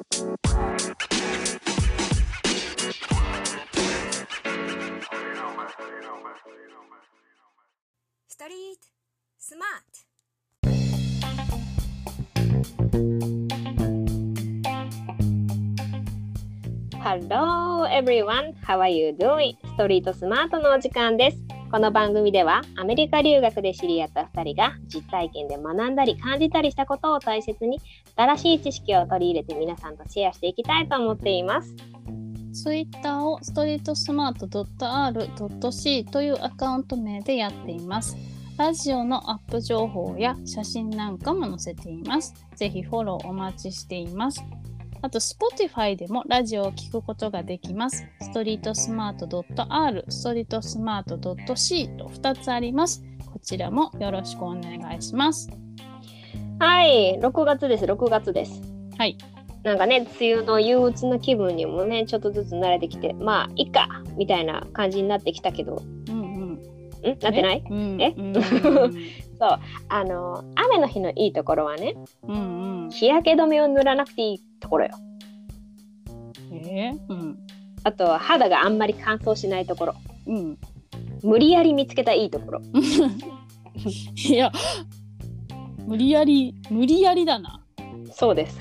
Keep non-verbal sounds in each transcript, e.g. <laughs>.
ストリートスマート Hello everyone, how are you doing? ストリートスマートのお時間です。この番組ではアメリカ留学で知り合った2人が実体験で学んだり感じたりしたことを大切に新しい知識を取り入れて皆さんとシェアしていきたいと思っています。ツイッターをストリートスマート .r.c というアカウント名でやっています。ラジオのアップ情報や写真なんかも載せています。ぜひフォローお待ちしています。あと、Spotify でもラジオを聞くことができます。ストリートスマート .r、ストリートスマート .c と2つあります。こちらもよろしくお願いします。はい、6月です、6月です。はい。なんかね、梅雨の憂鬱な気分にもね、ちょっとずつ慣れてきて、まあ、いっかみたいな感じになってきたけど、うんうん。ん？なってない？うん、えうんあの、雨の日のいいところはね、うんうん。日焼け止めを塗らなくていいところよ。えー、うん。あとは肌があんまり乾燥しないところ。うん。無理やり見つけたいいところ。<laughs> いや、無理やり、無理やりだな。そうです。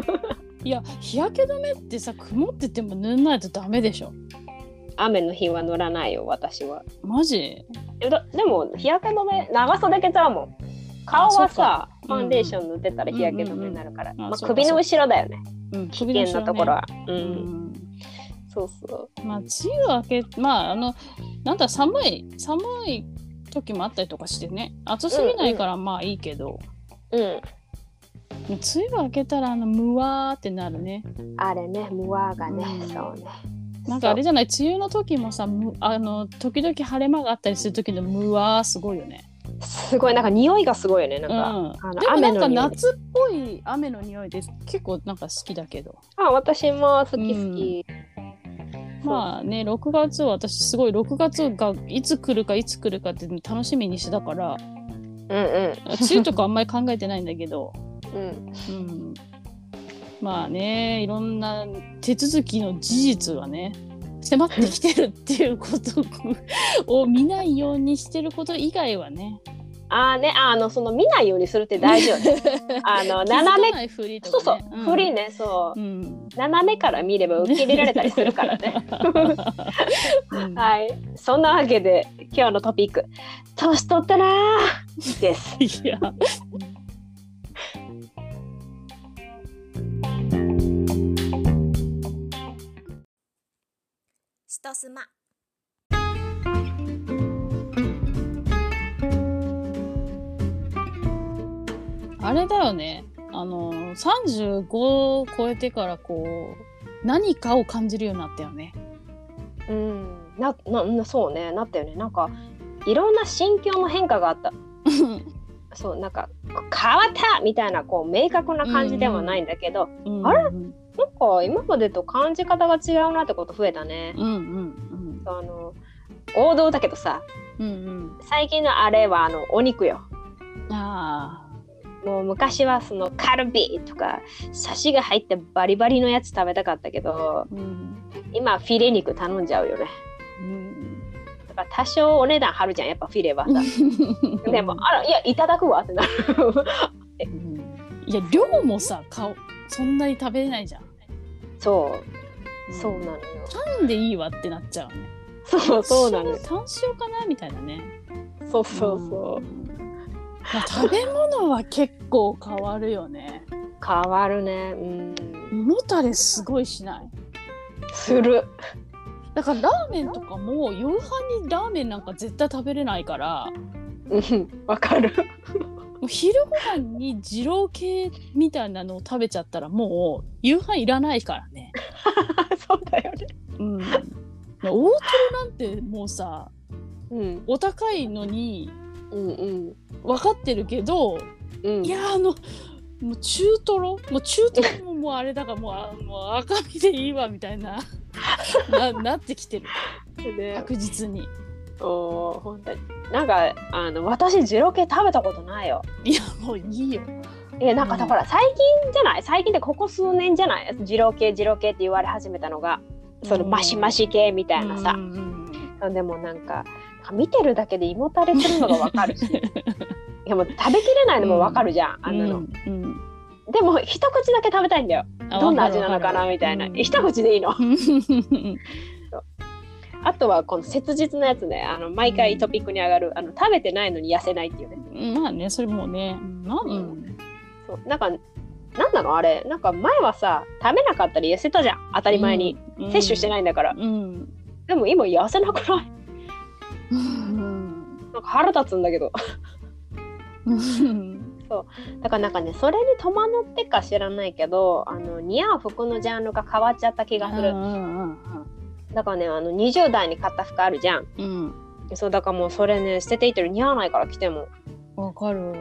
<laughs> いや、日焼け止めってさ、曇ってても塗んないとダメでしょ。雨の日は塗らないよ、私は。マジ？でも、日焼け止め、長袖けちゃうもん。顔はさか、ファンデーション塗ってたら日焼け止めになるから。首の後ろだよね。うん、危険なところは。う。うんん。そうそう。まあ、梅雨明け、まあ、あの、なんだ、寒い、寒い時もあったりとかしてね。暑すぎないからまあいいけど、うん。梅雨明けたら、あの、むわーってなるね。あれね、ムワーがね、うんそうね。なんかあれじゃない、梅雨の時もさ、むあの、時々晴れ間があったりする時のむわーすごいよね。すごい、なんか匂いがすごいよね。なんか、うん、あのでもなんか夏っぽい雨の匂いで結構なんか好きだけどあ、私も好き好き。まあね6月は私すごい6月がいつ来るかいつ来るかって楽しみにしてたからうんうん。梅雨とかあんまり考えてないんだけど、<laughs> うん。うん、まあねいろんな手続きの事実がね迫ってきてるっていうことを見ないようにしてること以外はねあーね、あの、その見ないようにするって大事よね。<laughs> あの、斜め、めふりとそうそうか、ね、フリーね、そうう。ん、斜めから見れば受け入れられたりするからね。うん <laughs> はい。そんなわけで、今日のトピック、年取ったなーです。いや。ストスマあれだよね。あの、35を超えてからこう、何かを感じるようになったよね。うん。な、な、なそうね、なったよね。なんか、いろんな心境の変化があった。<laughs> そう、なんか、変わったみたいな、こう、明確な感じではないんだけど、うんあれうんなんか、今までと感じ方が違うなってこと増えたね。うんうんあの、王道だけどさ、うんうん最近のあれは、あの、お肉よ。うん。あもう昔はそのカルビとかサシが入ってバリバリのやつ食べたかったけどあ。うん。今フィレ肉頼んじゃうよねうん。だから多少お値段張るじゃんやっぱフィレはさ <laughs> でもあらいやいただくわってなるうんいや、量もさ、顔、そんなに食べれないじゃん。そう。そうなのよ。パンでいいわってなっちゃうね。そうそうなのよ。単塩かなみたいなね。そうそうそう。うん。まあ、食べ物は結構変わるよね。変わるね。うん。胃もたれすごいしない？する。だからラーメンとかも夕飯にラーメンなんか絶対食べれないから。うん。わかる。もう昼ご飯に二郎系みたいなのを食べちゃったらもう夕飯いらないからね。<laughs> そうだよね。うん、大トロなんてもうさうん。お高いのにうんうん。分かってるけどうん。いやあのもう中トロ？もう中トロももうあれだからもうあもう赤身でいいわみたいな <laughs> ななってきてる。ね確実に。おー本当に。なんかあの私ジロ系食べたことないよ。いやもういいよ。えなんかだから最近じゃない？最近ってここ数年じゃない？二郎系二郎系って言われ始めたのが。そのマシマシ系みたいなさ、でもなんか見てるだけで胃もたれするのがわかるし。<laughs> いやもう食べきれないのもわかるじゃん、あんなの、うんうん。でも一口だけ食べたいんだよ。あどんな味なのかなみたいな、うん一口でいいの。うんあとはこの切実なやつね。あの毎回トピックに上がる。あの食べてないのに痩せないっていうね。まあねそれもね。なんうん。そう。なんかなんなの？あれ。なんか前はさ食べなかったり痩せたじゃん。当たり前に、摂取していないんだから、うん。でも今痩せなくない？うん。なんか腹立つんだけど。うん。だからなんかねそれに戸惑ってか知らないけどあの似合う服のジャンルが変わっちゃった気がする、うんだからねあの20代に買った服あるじゃん。うん。そうだからもうそれね捨てていってる。似合わないから着ても。わかる。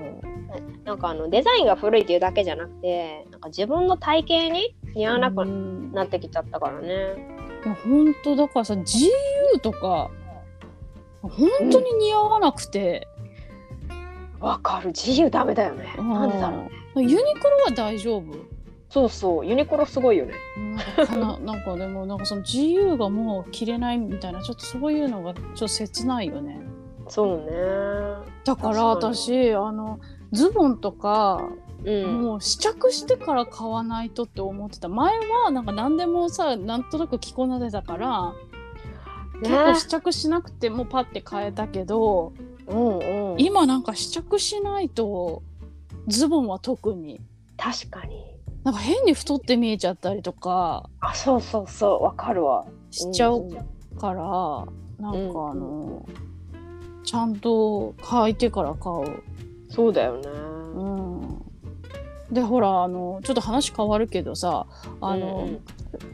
なんかあのデザインが古いっていうだけじゃなくてなんか自分の体型に似合わなくうんなってきちゃったからね、いや本当だからさ GU とか本当に似合わなくて、わかる。自由ダメだよね、なんでだろううユニクロは大丈夫？そうそう。ユニクロすごいよね。なん。な <laughs> なんかでもなんかその GU がもう着れないみたいなちょっとそういうのがちょっと切ないよね。そうね。だから私あのズボンとかうん。もう試着してから買わないとって思ってた。前はなんか何でもさなんとなく着こなせたから、結構試着しなくてもパッて買えたけどうんうん。今なんか試着しないとズボンは特に。確かになんか変に太って見えちゃったりとかあそうそうそう。わかるわ。しちゃうんから、なんかうんあの、ちゃんと履いてから買う。そうだよね。うん、でほらあのちょっと話変わるけどさあの、うん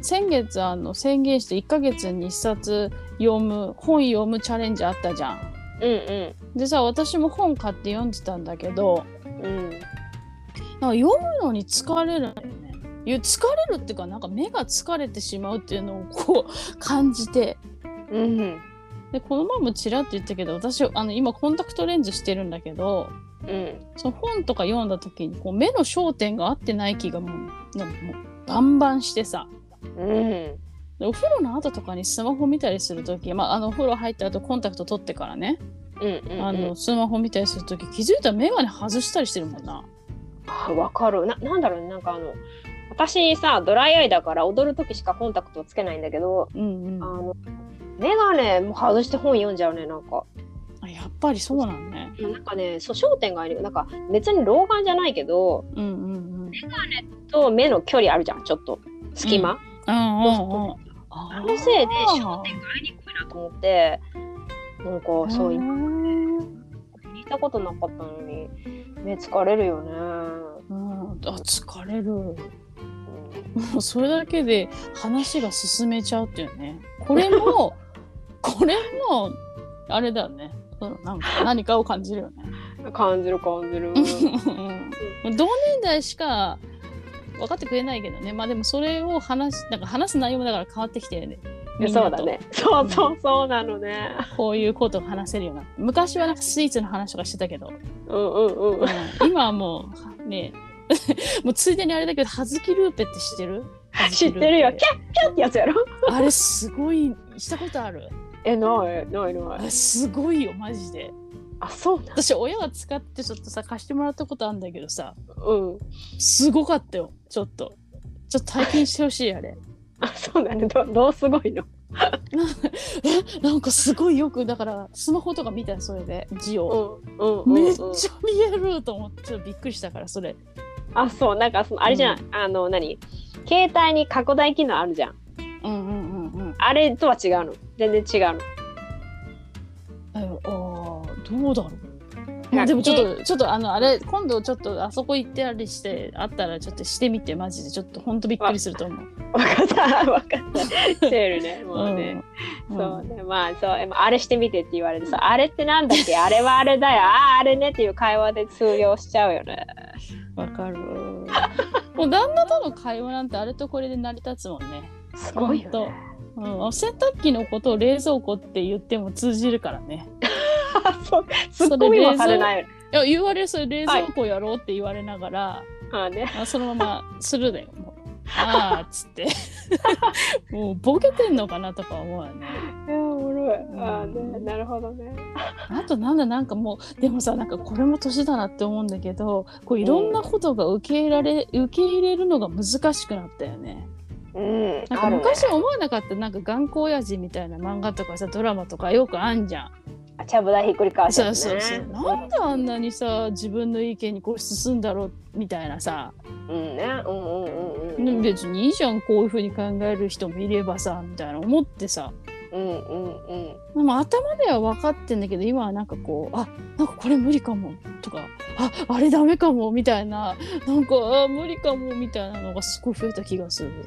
先月あの宣言して1ヶ月に1冊読む本読むチャレンジあったじゃん。うんうん。でさ私も本買って読んでたんだけどうんなんか読むのに疲れるんだよね。いや疲れるっていうかなんか目が疲れてしまうっていうのをこう感じて。うん。でこの前もちらっと言ったけど私あの今コンタクトレンズしてるんだけどうん。その本とか読んだ時にこう目の焦点が合ってない気がもうなんかもうバンバンしてさ。うん。でお風呂の後とかにスマホ見たりする時、まあ、あのお風呂入った後コンタクト取ってからね、うんうん。あのスマホ見たりする時気づいたら眼鏡外したりしてるもんな。あわかる。ななんだろうね。なんかあの私さドライアイだから踊る時しかコンタクトをつけないんだけどうんうん、あの眼鏡も外して本読んじゃうねなんか。あやっぱりそうなんね。なんかねそう焦点がある。なんか別に老眼じゃないけどうんうんうん。と目の距離あるじゃんちょっと。隙間、うん。うんうん。ああのせいで焦点が合いにくいなと思ってなんかそうう。今ん聞いたことなかったのに目疲れるよね、うん、あ疲れる。うんもうそれだけで話が進めちゃうっていうね。これも <laughs> これもあれだよね。なんか何かを感じるよね。感じる感じるうん <laughs> 同年代しか分かってくれないけどね。まあでもそれを話すなんか話す内容もだから変わってきてるね。そうだね。そうそうそうなのね。こういうことが話せるような。昔はなんかスイーツの話とかしてたけど、うんうんうん。うん。今はもうね <laughs> もうついでにあれだけど、はずきルーペって知ってる？知ってるよ。キャッキャッってやつやろ？あれすごい、したことある？えないないない。すごいよ、マジで。あそう私、親が使ってちょっとさ、貸してもらったことあるんだけどさ、うん。すごかったよ、ちょっと。ちょっと体験してほしい、あれ。あそうなのどどうすごいの？<laughs> え、なんかすごいよく、だから、スマホとか見たよ、それで、字を。うんうんうんうん。めっちゃ見えると思って、ちょっとびっくりしたから、それ。あそう。なんかそのあれじゃん、あの何？携帯に拡大機能あるじゃん。うんうんうんうん。あれとは違うの。全然違うの。ああー、どうだろう。まあでもちょっと、ちょっとあの、あれ、今度ちょっとあそこ行ってありして、あったらちょっとしてみて、マジで。ちょっとほんとびっくりすると思う。わかった。わかった。してるね。もうね、うん。そうね。まあそう。ああれしてみてって言われてさあれってなんだっけ？あれはあれだよ。あああれねっていう会話で通用しちゃうよね。わかる。<laughs> もう旦那との会話なんてあれとこれで成り立つもんね。すごいよね。と。うん、洗濯機のことを冷蔵庫って言っても通じるからね。<laughs> そうツッコミもされないよねや言われそれ冷蔵庫やろうって言われながら、あね。あそのままするだよもうああっつって <laughs> もうボケてんのかなとか思うよねいや、おもろい。ああね、なるほどね。あとなんだなんかもうでもさなんかこれも年だなって思うんだけどこういろんなことが受け入れられ、受け入れるのが難しくなったよねうん。なんか昔思わなかったなんか頑固親父みたいな漫画とかさドラマとかよくあんじゃんあちゃぶ台ひっくり返すそう。そうそう。なんであんなにさ自分の意見にこう進んだろうみたいなさ、うんね。うんうんうんうん。別にいいじゃんこういうふうに考える人もいればさみたいな思ってさうんうんうん。でも頭では分かってんだけど今はなんかこうあなんかこれ無理かもとかああれダメかもみたいななんかあ無理かもみたいなのがすごい増えた気がする。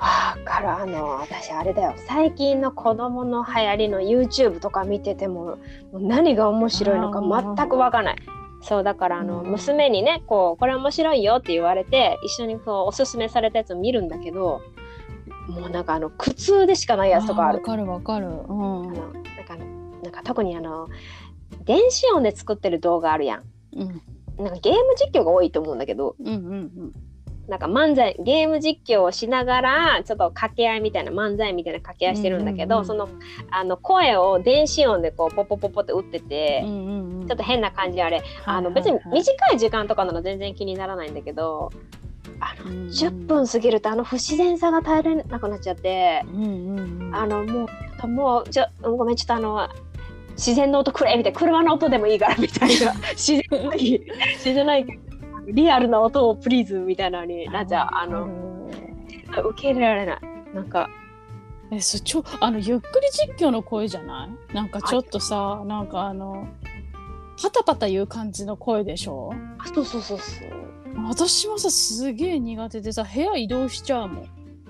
わかるあの私あれだよ最近の子供の流行りの YouTube とか見ててもも何が面白いのか全くわかんない。そうだからあの、うん娘にねこうこれ面白いよって言われて一緒にこうおすすめされたやつを見るんだけどもうなんかあの苦痛でしかないやつとかあるわ。かるわかる。うんあのなんかなんか特にあの電子音で作ってる動画あるやん。うんなんかゲーム実況が多いと思うんだけどうんうんなんか漫才ゲーム実況をしながらちょっと掛け合いみたいな漫才みたいな掛け合いしてるんだけど、うんうんうん。そのあの声を電子音でこうポポポポって打ってて、うんうんうん。ちょっと変な感じあれ、あの別に短い時間とかなら全然気にならないんだけどあの10分過ぎるとあの不自然さが耐えれなくなっちゃって、うんうんうん。あのもうもうちょごめんちょっとあの自然の音くれみたいな車の音でもいいからみたいな。<laughs> 自然ない自然ないリアルな音をプリーズみたいなのになっちゃう。あの受け入れられない。なんか。えそちょあのゆっくり実況の声じゃない？なんかちょっとさなんかあのパタパタ言う感じの声でしょ？あそうそうそうそう。私もさすげえ苦手でさ部屋移動しちゃうもん。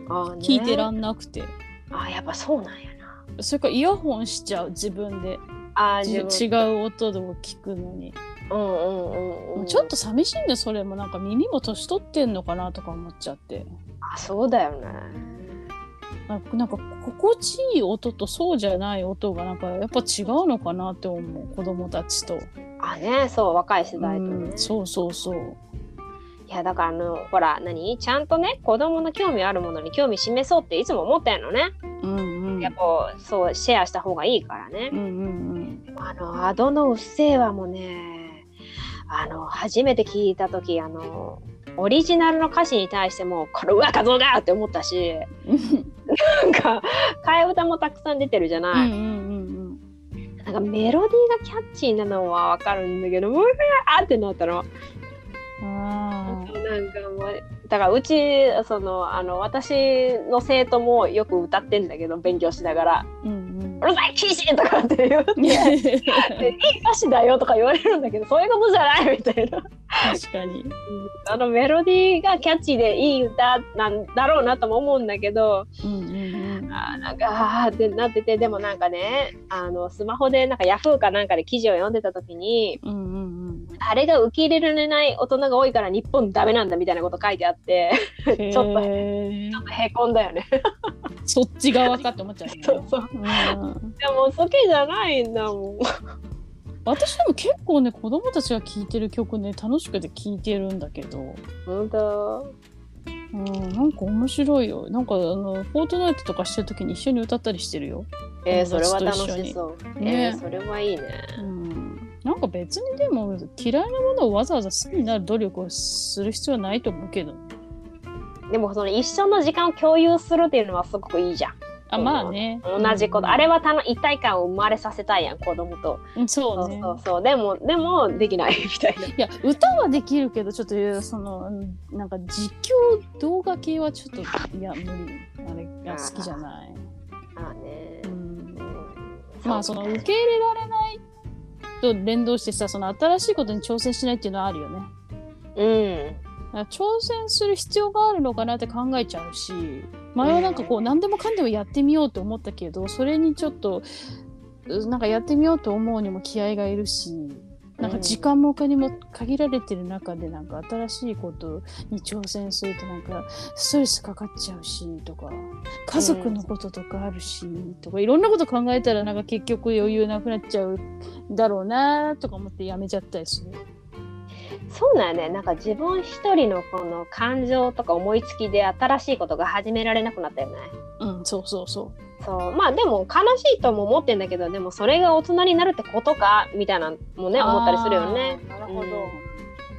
あ、ね、聞いてらんなくて。あやっぱそうなんやな。それからイヤホンしちゃう自分で。あ違う音でも聞くのに、うんうんうんうん。ちょっと寂しいんだよそれも。なんか耳も年取ってんのかなとか思っちゃって。あそうだよね。なんかなんか心地いい音とそうじゃない音がなんかやっぱ違うのかなって思う子供たちと、あねそう若い世代とね、うんそうそうそう。いやだからあのほら何？ちゃんとね子供の興味あるものに興味示そうっていつも思ってんのね、うんうん。やっぱそうシェアした方がいいからね、うんうんあのアドのうっせぇわもねあの初めて聞いた時あのオリジナルの歌詞に対してもこれうわ画像がって思ったしうんなんか替え歌もたくさん出てるじゃない、うんうんうんなんかメロディーがキャッチーなのはわかるんだけどうわーってなったの。あなんかもうだからうちそのあの私の生徒もよく歌ってんだけど勉強しながら。ーうん「うるさい禁止!」とかって言って「うんいい歌詞だよ」とか言われるんだけどそういうことじゃないみたいな。確かにあのメロディーがキャッチーでいい歌なんだろうなとも思うんだけどうんうんうんあーなんかあーってなっててでもなんかねあのスマホでなんかヤフーかなんかで記事を読んでた時にうんうんあれが受け入れられない大人が多いから日本ダメなんだみたいなこと書いてあってうんちょっとへーへこんだよね。そっち側かって思っちゃうね。そうそう。うん。でも好きじゃないんだもん。私でも結構ね子供たちが聴いてる曲ね楽しくて聴いてるんだけど、本当。うん、なんか面白いよ。なんかあのフォートナイトとかしてる時に一緒に歌ったりしてるよ、えー、それは楽しそう。ね。えー、それはいいね。うん、なんか別にでも嫌いなものをわざわざ好きになる努力をする必要はないと思うけどでもその一緒の時間を共有するっていうのはすごくいいじゃん。あまあね同じこと、あれはたの一体感を生まれさせたいやん子供と。うんそそうそうそう。でもでもできないみたいな。いや歌はできるけどちょっとそのなんか実況動画系はちょっといや無理あれが好きじゃない、ああねう。ん、うんまあその受け入れられないと連動してさその新しいことに挑戦しないっていうのはあるよねうん。挑戦する必要があるのかなって考えちゃうし前はなんかこう何でもかんでもやってみようと思ったけどそれにちょっとうなんかやってみようと思うにも気合がいるしなんか時間もお金も限られてる中でなんか新しいことに挑戦するとなんかストレスかかっちゃうしとか家族のこととかあるしとかいろんなこと考えたらなんか結局余裕なくなっちゃうんだろうなとか思ってやめちゃったりする。そうなんやねなんか自分一人のこの感情とか思いつきで新しいことが始められなくなったよね。うんそうそうそう。そうまあでも悲しいとも思ってんだけどでもそれが大人になるってことかみたいなのもね思ったりするよね。なるほど。うん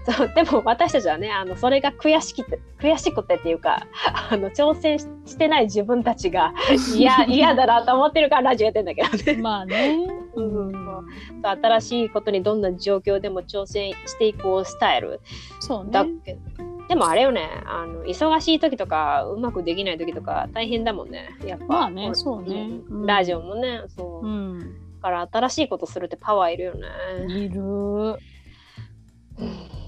そうでも私たちはねあのそれが悔しきて悔しくてっていうかあの挑戦ししてない自分たちが <laughs> 嫌嫌だなと思ってるからラジオやってんだけどね。<laughs> まあね。うん新しいことにどんな状況でも挑戦していこうスタイルそうね。だけど、でもあれよねあの忙しい時とかうまくできない時とか大変だもんねやっぱまあねそうねうんうんラジオもねそう、うん。だから新しいことするってパワーいるよね、いる。ス <laughs>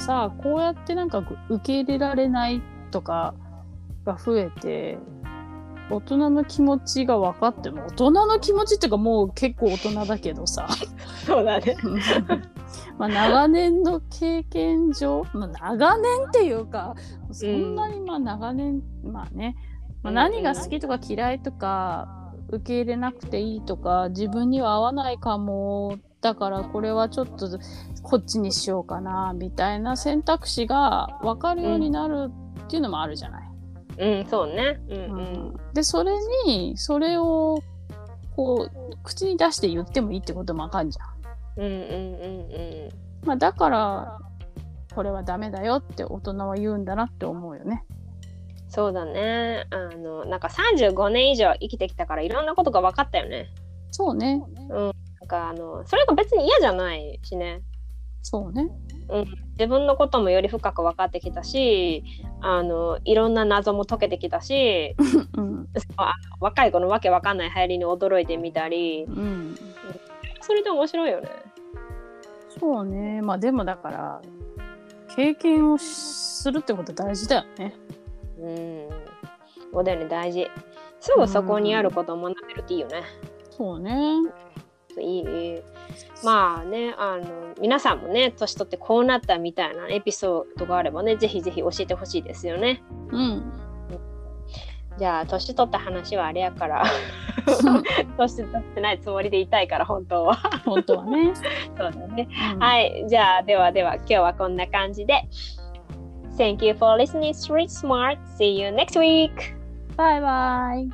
まあさこうやってなんか受け入れられないとかが増えて大人の気持ちが分かっても大人の気持ちっていうかもう結構大人だけどさ。そうだね。<laughs> まあ長年の経験上、まあ、長年っていうかそんなにまあ長年、まあね、まあ、何が好きとか嫌いとか受け入れなくていいとか自分には合わないかもだからこれはちょっとこっちにしようかなみたいな選択肢が分かるようになるっていうのもあるじゃない。うんそうねうんううんんでそれにそれをこう口に出して言ってもいいってことも分かんじゃん。うんうんうんうんまあ、だからこれはダメだよって大人は言うんだなって思うよね。そうだねあのなんか35年以上生きてきたからいろんなことが分かったよねそうね。なんかあのそれが別に嫌じゃないしねそうね。自分のこともより深く分かってきたしあのいろんな謎も解けてきたし <laughs> うん。あ若い子のわけわかんない流行りに驚いてみたりうん。それで面白いよね。そうね。まあでもだから経験をするってこと大事だよね。うんそうだよね大事。すぐそこにあることを学べるっていいよね。そうね。いいまあねあの皆さんもね年取ってこうなったみたいなエピソードがあればねぜひぜひ教えてほしいですよね。うん。じゃあ年取った話はあれやから <laughs> 年取ってないつもりでいたいから本当は。本当はね。<laughs> そうだね。うんはい、じゃあではでは今日はこんな感じで。Thank you for listening, Street Smart. See you next week. Bye bye.